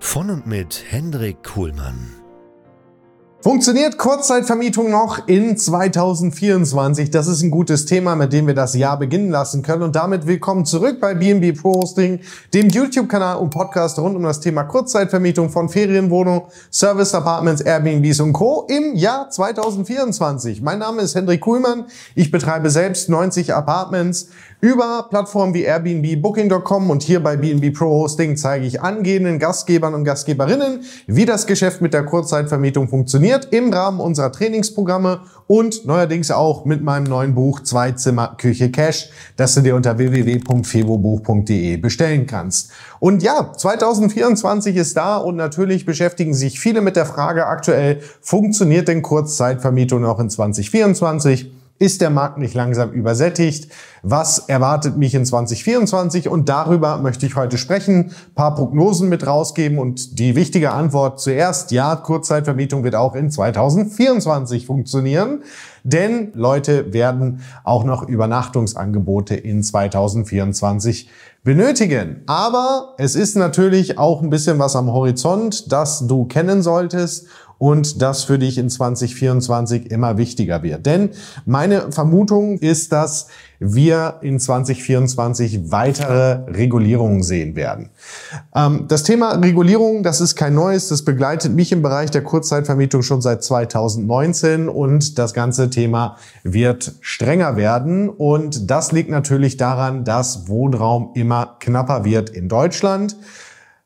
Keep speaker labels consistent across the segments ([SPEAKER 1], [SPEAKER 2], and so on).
[SPEAKER 1] Von und mit Hendrik Kuhlmann.
[SPEAKER 2] Funktioniert Kurzzeitvermietung noch in 2024? Das ist ein gutes Thema, mit dem wir das Jahr beginnen lassen können. Und damit willkommen zurück bei BNB Pro Hosting, dem YouTube-Kanal und Podcast rund um das Thema Kurzzeitvermietung von Ferienwohnungen, Service Apartments, Airbnbs und Co. im Jahr 2024. Mein Name ist Hendrik Kuhlmann. Ich betreibe selbst 90 Apartments über Plattformen wie Airbnb, Booking.com und hier bei BNB Pro Hosting zeige ich angehenden Gastgebern und Gastgeberinnen, wie das Geschäft mit der Kurzzeitvermietung funktioniert im Rahmen unserer Trainingsprogramme und neuerdings auch mit meinem neuen Buch Zwei Zimmer Küche Cash, das du dir unter www.fevobuch.de bestellen kannst. Und ja, 2024 ist da und natürlich beschäftigen sich viele mit der Frage aktuell, funktioniert denn Kurzzeitvermietung auch in 2024? Ist der Markt nicht langsam übersättigt? Was erwartet mich in 2024? Und darüber möchte ich heute sprechen, ein paar Prognosen mit rausgeben und die wichtige Antwort zuerst, ja, Kurzzeitvermietung wird auch in 2024 funktionieren, denn Leute werden auch noch Übernachtungsangebote in 2024 benötigen. Aber es ist natürlich auch ein bisschen was am Horizont, das du kennen solltest und das für dich in 2024 immer wichtiger wird. Denn meine Vermutung ist, dass wir in 2024 weitere Regulierungen sehen werden. Ähm, das Thema Regulierung, das ist kein neues, das begleitet mich im Bereich der Kurzzeitvermietung schon seit 2019 und das ganze Thema wird strenger werden und das liegt natürlich daran, dass Wohnraum immer knapper wird in Deutschland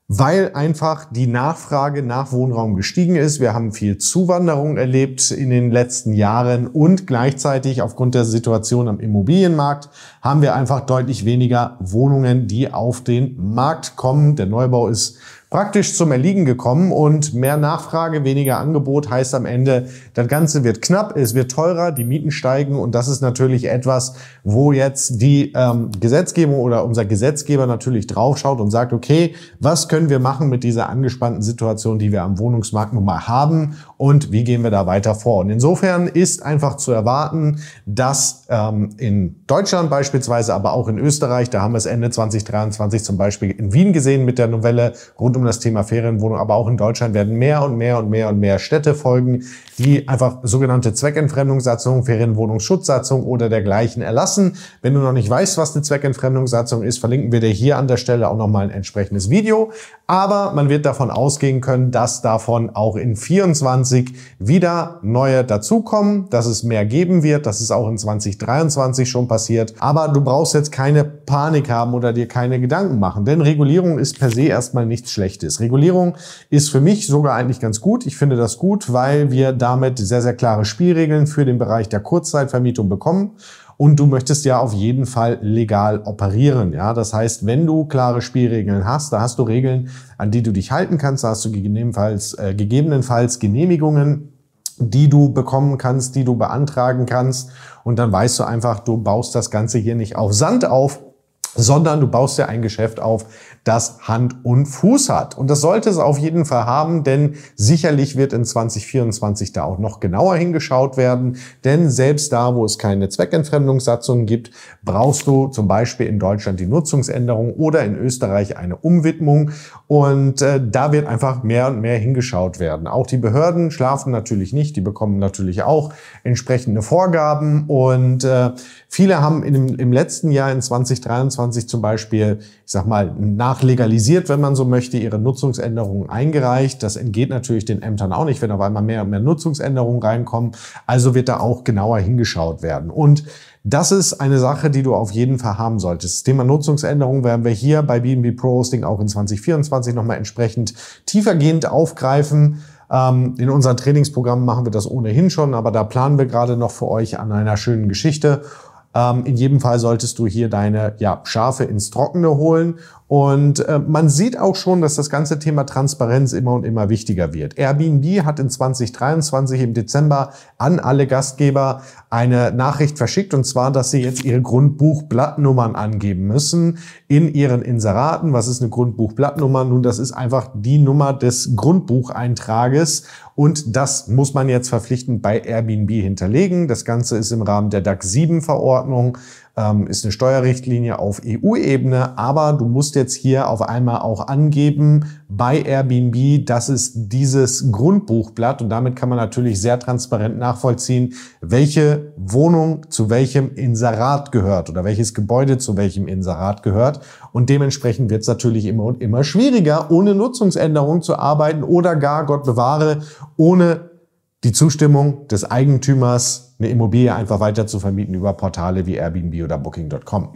[SPEAKER 2] weil einfach die Nachfrage nach Wohnraum gestiegen ist. Wir haben viel Zuwanderung erlebt in den letzten Jahren und gleichzeitig aufgrund der Situation am Immobilienmarkt haben wir einfach deutlich weniger Wohnungen, die auf den Markt kommen. Der Neubau ist praktisch zum Erliegen gekommen und mehr Nachfrage, weniger Angebot heißt am Ende, das Ganze wird knapp, es wird teurer, die Mieten steigen und das ist natürlich etwas, wo jetzt die ähm, Gesetzgebung oder unser Gesetzgeber natürlich draufschaut und sagt, okay, was können wir machen mit dieser angespannten Situation, die wir am Wohnungsmarkt nun mal haben und wie gehen wir da weiter vor? Und insofern ist einfach zu erwarten, dass ähm, in Deutschland beispielsweise, aber auch in Österreich, da haben wir es Ende 2023 zum Beispiel in Wien gesehen mit der Novelle rund um das Thema Ferienwohnung, aber auch in Deutschland werden mehr und mehr und mehr und mehr Städte folgen, die einfach sogenannte Zweckentfremdungssatzung, Ferienwohnungsschutzsatzung oder dergleichen erlassen. Wenn du noch nicht weißt, was eine Zweckentfremdungssatzung ist, verlinken wir dir hier an der Stelle auch nochmal ein entsprechendes Video. Aber man wird davon ausgehen können, dass davon auch in 24 wieder neue dazukommen, dass es mehr geben wird. Das ist auch in 2023 schon passiert. Aber du brauchst jetzt keine Panik haben oder dir keine Gedanken machen, denn Regulierung ist per se erstmal nichts Schlechtes. Regulierung ist für mich sogar eigentlich ganz gut. Ich finde das gut, weil wir damit sehr, sehr klare Spielregeln für den Bereich der Kurzzeitvermietung bekommen. Und du möchtest ja auf jeden Fall legal operieren. Ja, das heißt, wenn du klare Spielregeln hast, da hast du Regeln, an die du dich halten kannst, da hast du gegebenenfalls, äh, gegebenenfalls Genehmigungen, die du bekommen kannst, die du beantragen kannst. Und dann weißt du einfach, du baust das Ganze hier nicht auf Sand auf, sondern du baust ja ein Geschäft auf, das Hand und Fuß hat. Und das sollte es auf jeden Fall haben, denn sicherlich wird in 2024 da auch noch genauer hingeschaut werden. Denn selbst da, wo es keine Zweckentfremdungssatzung gibt, brauchst du zum Beispiel in Deutschland die Nutzungsänderung oder in Österreich eine Umwidmung. Und äh, da wird einfach mehr und mehr hingeschaut werden. Auch die Behörden schlafen natürlich nicht. Die bekommen natürlich auch entsprechende Vorgaben. Und äh, viele haben in, im letzten Jahr in 2023 2024 zum Beispiel, ich sag mal, nachlegalisiert, wenn man so möchte, ihre Nutzungsänderungen eingereicht. Das entgeht natürlich den Ämtern auch nicht, wenn auf einmal mehr und mehr Nutzungsänderungen reinkommen. Also wird da auch genauer hingeschaut werden. Und das ist eine Sache, die du auf jeden Fall haben solltest. Das Thema Nutzungsänderung werden wir hier bei BNB Pro Hosting auch in 2024 nochmal entsprechend tiefergehend aufgreifen. Ähm, in unseren Trainingsprogrammen machen wir das ohnehin schon, aber da planen wir gerade noch für euch an einer schönen Geschichte. Ähm, in jedem Fall solltest du hier deine ja, Schafe ins Trockene holen und äh, man sieht auch schon, dass das ganze Thema Transparenz immer und immer wichtiger wird. Airbnb hat in 2023 im Dezember an alle Gastgeber eine Nachricht verschickt, und zwar, dass sie jetzt ihre Grundbuchblattnummern angeben müssen in ihren Inseraten. Was ist eine Grundbuchblattnummer? Nun, das ist einfach die Nummer des Grundbucheintrages und das muss man jetzt verpflichtend bei Airbnb hinterlegen. Das Ganze ist im Rahmen der DAX 7 Verordnung ähm, ist eine Steuerrichtlinie auf EU-Ebene, aber du musst jetzt hier auf einmal auch angeben bei Airbnb, das ist dieses Grundbuchblatt und damit kann man natürlich sehr transparent nachvollziehen, welche Wohnung zu welchem Inserat gehört oder welches Gebäude zu welchem Inserat gehört. Und dementsprechend wird es natürlich immer und immer schwieriger, ohne Nutzungsänderung zu arbeiten oder gar, Gott bewahre, ohne die Zustimmung des Eigentümers eine Immobilie einfach weiter zu vermieten über Portale wie Airbnb oder Booking.com.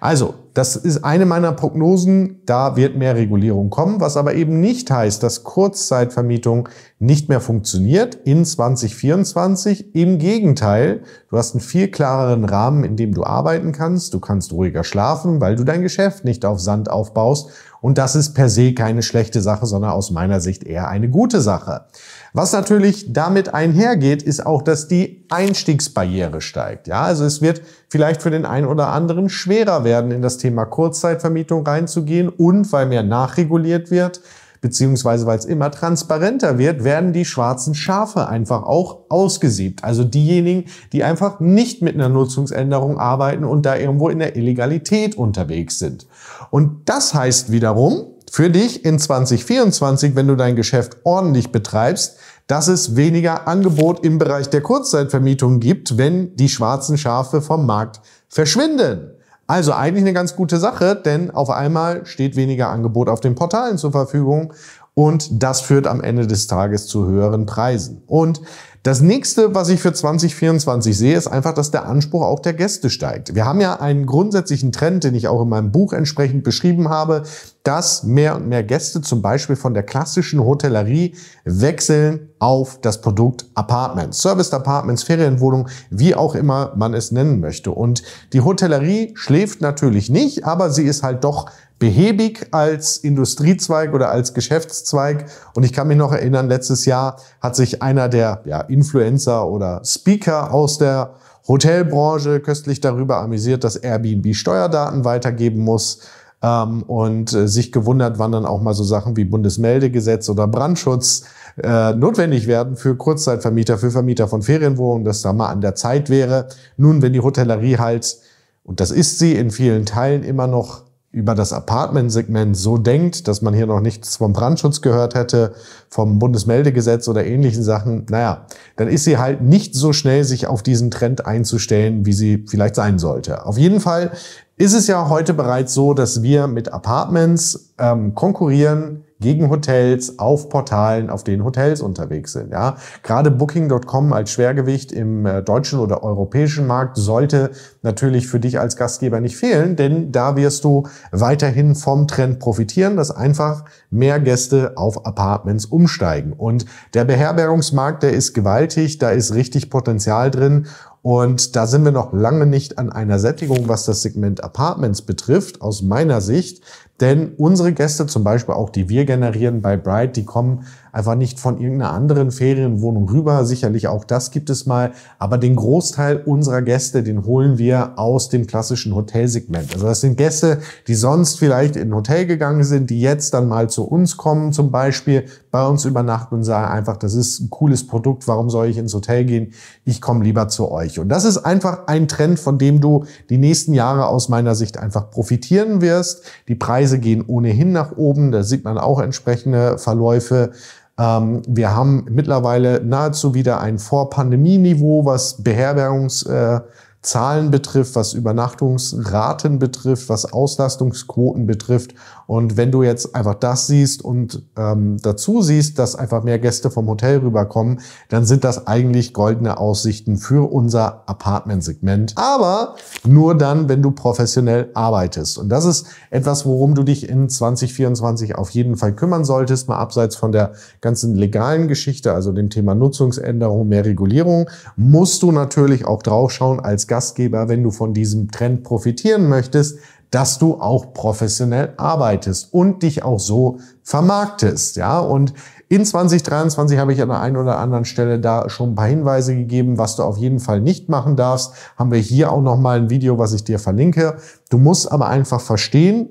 [SPEAKER 2] Also, das ist eine meiner Prognosen. Da wird mehr Regulierung kommen, was aber eben nicht heißt, dass Kurzzeitvermietung nicht mehr funktioniert in 2024. Im Gegenteil, du hast einen viel klareren Rahmen, in dem du arbeiten kannst. Du kannst ruhiger schlafen, weil du dein Geschäft nicht auf Sand aufbaust. Und das ist per se keine schlechte Sache, sondern aus meiner Sicht eher eine gute Sache. Was natürlich damit einhergeht, ist auch, dass die Einstiegsbarriere steigt. Ja, also es wird vielleicht für den einen oder anderen schwerer werden, in das Thema Kurzzeitvermietung reinzugehen und weil mehr nachreguliert wird, beziehungsweise weil es immer transparenter wird, werden die schwarzen Schafe einfach auch ausgesiebt. Also diejenigen, die einfach nicht mit einer Nutzungsänderung arbeiten und da irgendwo in der Illegalität unterwegs sind. Und das heißt wiederum, für dich in 2024, wenn du dein Geschäft ordentlich betreibst, dass es weniger Angebot im Bereich der Kurzzeitvermietung gibt, wenn die schwarzen Schafe vom Markt verschwinden. Also eigentlich eine ganz gute Sache, denn auf einmal steht weniger Angebot auf den Portalen zur Verfügung und das führt am Ende des Tages zu höheren Preisen. Und das nächste, was ich für 2024 sehe, ist einfach, dass der Anspruch auch der Gäste steigt. Wir haben ja einen grundsätzlichen Trend, den ich auch in meinem Buch entsprechend beschrieben habe, dass mehr und mehr Gäste zum Beispiel von der klassischen Hotellerie wechseln auf das Produkt Apartments, Service Apartments, Ferienwohnung, wie auch immer man es nennen möchte. Und die Hotellerie schläft natürlich nicht, aber sie ist halt doch behäbig als Industriezweig oder als Geschäftszweig. Und ich kann mich noch erinnern, letztes Jahr hat sich einer der ja, Influencer oder Speaker aus der Hotelbranche köstlich darüber amüsiert, dass Airbnb Steuerdaten weitergeben muss ähm, und äh, sich gewundert, wann dann auch mal so Sachen wie Bundesmeldegesetz oder Brandschutz äh, notwendig werden für Kurzzeitvermieter, für Vermieter von Ferienwohnungen, dass da mal an der Zeit wäre. Nun, wenn die Hotellerie halt, und das ist sie in vielen Teilen immer noch über das Apartment-Segment so denkt, dass man hier noch nichts vom Brandschutz gehört hätte, vom Bundesmeldegesetz oder ähnlichen Sachen, naja, dann ist sie halt nicht so schnell, sich auf diesen Trend einzustellen, wie sie vielleicht sein sollte. Auf jeden Fall ist es ja heute bereits so, dass wir mit Apartments ähm, konkurrieren gegen Hotels auf Portalen, auf denen Hotels unterwegs sind. Ja, gerade Booking.com als Schwergewicht im äh, deutschen oder europäischen Markt sollte natürlich für dich als Gastgeber nicht fehlen, denn da wirst du weiterhin vom Trend profitieren, dass einfach mehr Gäste auf Apartments umsteigen. Und der Beherbergungsmarkt, der ist gewaltig, da ist richtig Potenzial drin und da sind wir noch lange nicht an einer Sättigung, was das Segment Apartments betrifft, aus meiner Sicht. Denn unsere Gäste, zum Beispiel auch die wir generieren bei Bright, die kommen einfach nicht von irgendeiner anderen Ferienwohnung rüber. Sicherlich auch das gibt es mal. Aber den Großteil unserer Gäste, den holen wir aus dem klassischen Hotelsegment. Also das sind Gäste, die sonst vielleicht in ein Hotel gegangen sind, die jetzt dann mal zu uns kommen, zum Beispiel bei uns übernachten und sagen einfach, das ist ein cooles Produkt. Warum soll ich ins Hotel gehen? Ich komme lieber zu euch. Und das ist einfach ein Trend, von dem du die nächsten Jahre aus meiner Sicht einfach profitieren wirst. Die Preise gehen ohnehin nach oben. Da sieht man auch entsprechende Verläufe. Ähm, wir haben mittlerweile nahezu wieder ein Vor-Pandemie-Niveau, was Beherbergungs- äh, Zahlen betrifft, was Übernachtungsraten betrifft, was Auslastungsquoten betrifft. Und wenn du jetzt einfach das siehst und ähm, dazu siehst, dass einfach mehr Gäste vom Hotel rüberkommen, dann sind das eigentlich goldene Aussichten für unser Apartmentsegment. Aber nur dann, wenn du professionell arbeitest. Und das ist etwas, worum du dich in 2024 auf jeden Fall kümmern solltest, mal abseits von der ganzen legalen Geschichte, also dem Thema Nutzungsänderung, mehr Regulierung, musst du natürlich auch draufschauen als Gastgeber, wenn du von diesem Trend profitieren möchtest, dass du auch professionell arbeitest und dich auch so vermarktest, ja. Und in 2023 habe ich an der einen oder anderen Stelle da schon ein paar Hinweise gegeben, was du auf jeden Fall nicht machen darfst. Haben wir hier auch noch mal ein Video, was ich dir verlinke. Du musst aber einfach verstehen,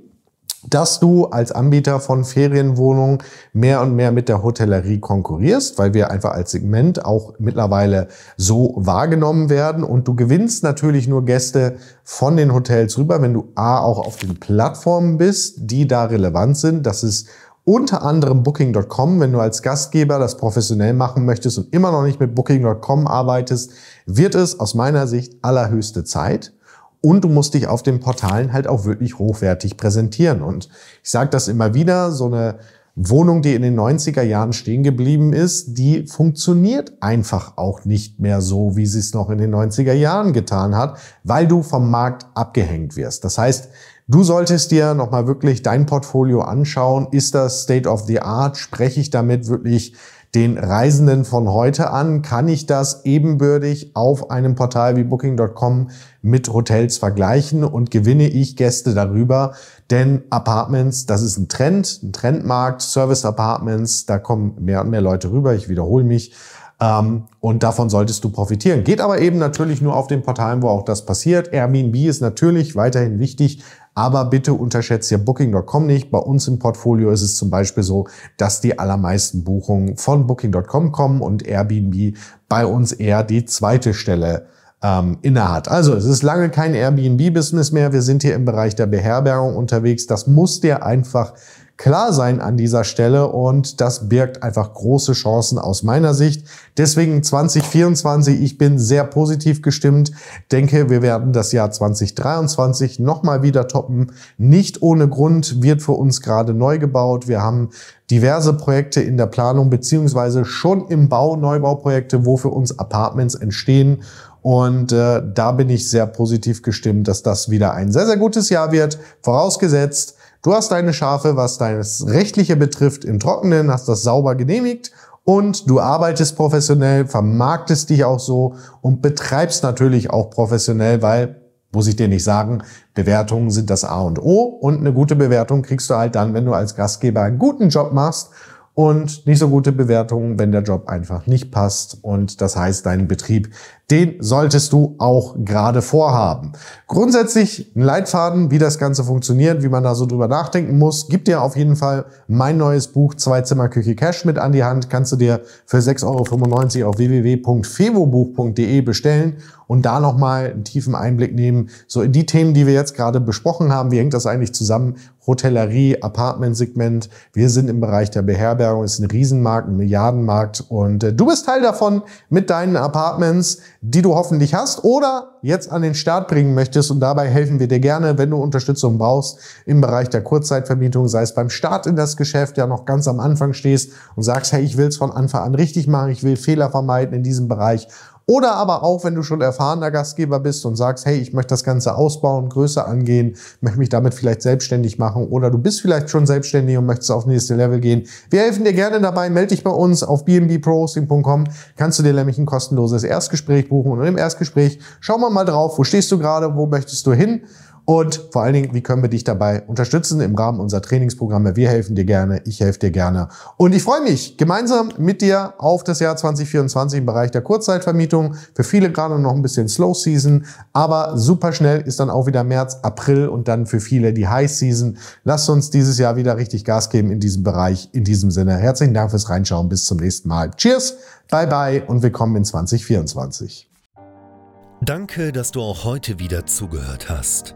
[SPEAKER 2] dass du als Anbieter von Ferienwohnungen mehr und mehr mit der Hotellerie konkurrierst, weil wir einfach als Segment auch mittlerweile so wahrgenommen werden. Und du gewinnst natürlich nur Gäste von den Hotels rüber, wenn du A auch auf den Plattformen bist, die da relevant sind. Das ist unter anderem Booking.com, wenn du als Gastgeber das professionell machen möchtest und immer noch nicht mit Booking.com arbeitest, wird es aus meiner Sicht allerhöchste Zeit. Und du musst dich auf den Portalen halt auch wirklich hochwertig präsentieren. Und ich sage das immer wieder, so eine Wohnung, die in den 90er Jahren stehen geblieben ist, die funktioniert einfach auch nicht mehr so, wie sie es noch in den 90er Jahren getan hat, weil du vom Markt abgehängt wirst. Das heißt, du solltest dir nochmal wirklich dein Portfolio anschauen. Ist das State of the Art? Spreche ich damit wirklich den Reisenden von heute an? Kann ich das ebenbürtig auf einem Portal wie Booking.com mit Hotels vergleichen und gewinne ich Gäste darüber? Denn Apartments, das ist ein Trend, ein Trendmarkt, Service Apartments, da kommen mehr und mehr Leute rüber. Ich wiederhole mich. Ähm, und davon solltest du profitieren. Geht aber eben natürlich nur auf den Portalen, wo auch das passiert. Airbnb ist natürlich weiterhin wichtig, aber bitte unterschätzt hier Booking.com nicht. Bei uns im Portfolio ist es zum Beispiel so, dass die allermeisten Buchungen von Booking.com kommen und Airbnb bei uns eher die zweite Stelle ähm, innehat. Also es ist lange kein Airbnb-Business mehr. Wir sind hier im Bereich der Beherbergung unterwegs. Das muss dir einfach klar sein an dieser Stelle und das birgt einfach große Chancen aus meiner Sicht. Deswegen 2024, ich bin sehr positiv gestimmt, denke, wir werden das Jahr 2023 nochmal wieder toppen. Nicht ohne Grund wird für uns gerade neu gebaut. Wir haben diverse Projekte in der Planung beziehungsweise schon im Bau Neubauprojekte, wo für uns Apartments entstehen. Und äh, da bin ich sehr positiv gestimmt, dass das wieder ein sehr, sehr gutes Jahr wird. Vorausgesetzt, Du hast deine Schafe, was deines Rechtliche betrifft, im Trockenen, hast das sauber genehmigt und du arbeitest professionell, vermarktest dich auch so und betreibst natürlich auch professionell, weil, muss ich dir nicht sagen, Bewertungen sind das A und O und eine gute Bewertung kriegst du halt dann, wenn du als Gastgeber einen guten Job machst und nicht so gute Bewertungen, wenn der Job einfach nicht passt. Und das heißt, deinen Betrieb, den solltest du auch gerade vorhaben. Grundsätzlich ein Leitfaden, wie das Ganze funktioniert, wie man da so drüber nachdenken muss, gibt dir auf jeden Fall mein neues Buch Zwei Zimmer Küche Cash mit an die Hand. Kannst du dir für 6,95 Euro auf www.fevobuch.de bestellen und da nochmal einen tiefen Einblick nehmen, so in die Themen, die wir jetzt gerade besprochen haben. Wie hängt das eigentlich zusammen? Hotellerie, Apartmentsegment. Wir sind im Bereich der Beherbergung. Es ist ein Riesenmarkt, ein Milliardenmarkt. Und äh, du bist Teil davon mit deinen Apartments, die du hoffentlich hast oder jetzt an den Start bringen möchtest. Und dabei helfen wir dir gerne, wenn du Unterstützung brauchst im Bereich der Kurzzeitvermietung, sei es beim Start in das Geschäft, ja noch ganz am Anfang stehst und sagst, hey, ich will es von Anfang an richtig machen, ich will Fehler vermeiden in diesem Bereich oder aber auch, wenn du schon erfahrener Gastgeber bist und sagst, hey, ich möchte das Ganze ausbauen, größer angehen, möchte mich damit vielleicht selbstständig machen oder du bist vielleicht schon selbstständig und möchtest auf nächste Level gehen. Wir helfen dir gerne dabei. Melde dich bei uns auf bnbprohosting.com. Kannst du dir nämlich ein kostenloses Erstgespräch buchen und im Erstgespräch schauen wir mal drauf, wo stehst du gerade, wo möchtest du hin und vor allen Dingen, wie können wir dich dabei unterstützen im Rahmen unserer Trainingsprogramme? Wir helfen dir gerne, ich helfe dir gerne. Und ich freue mich gemeinsam mit dir auf das Jahr 2024 im Bereich der Kurzzeitvermietung. Für viele gerade noch ein bisschen Slow Season, aber super schnell ist dann auch wieder März, April und dann für viele die High Season. Lasst uns dieses Jahr wieder richtig Gas geben in diesem Bereich. In diesem Sinne, herzlichen Dank fürs Reinschauen. Bis zum nächsten Mal. Cheers, bye bye und willkommen in 2024.
[SPEAKER 1] Danke, dass du auch heute wieder zugehört hast.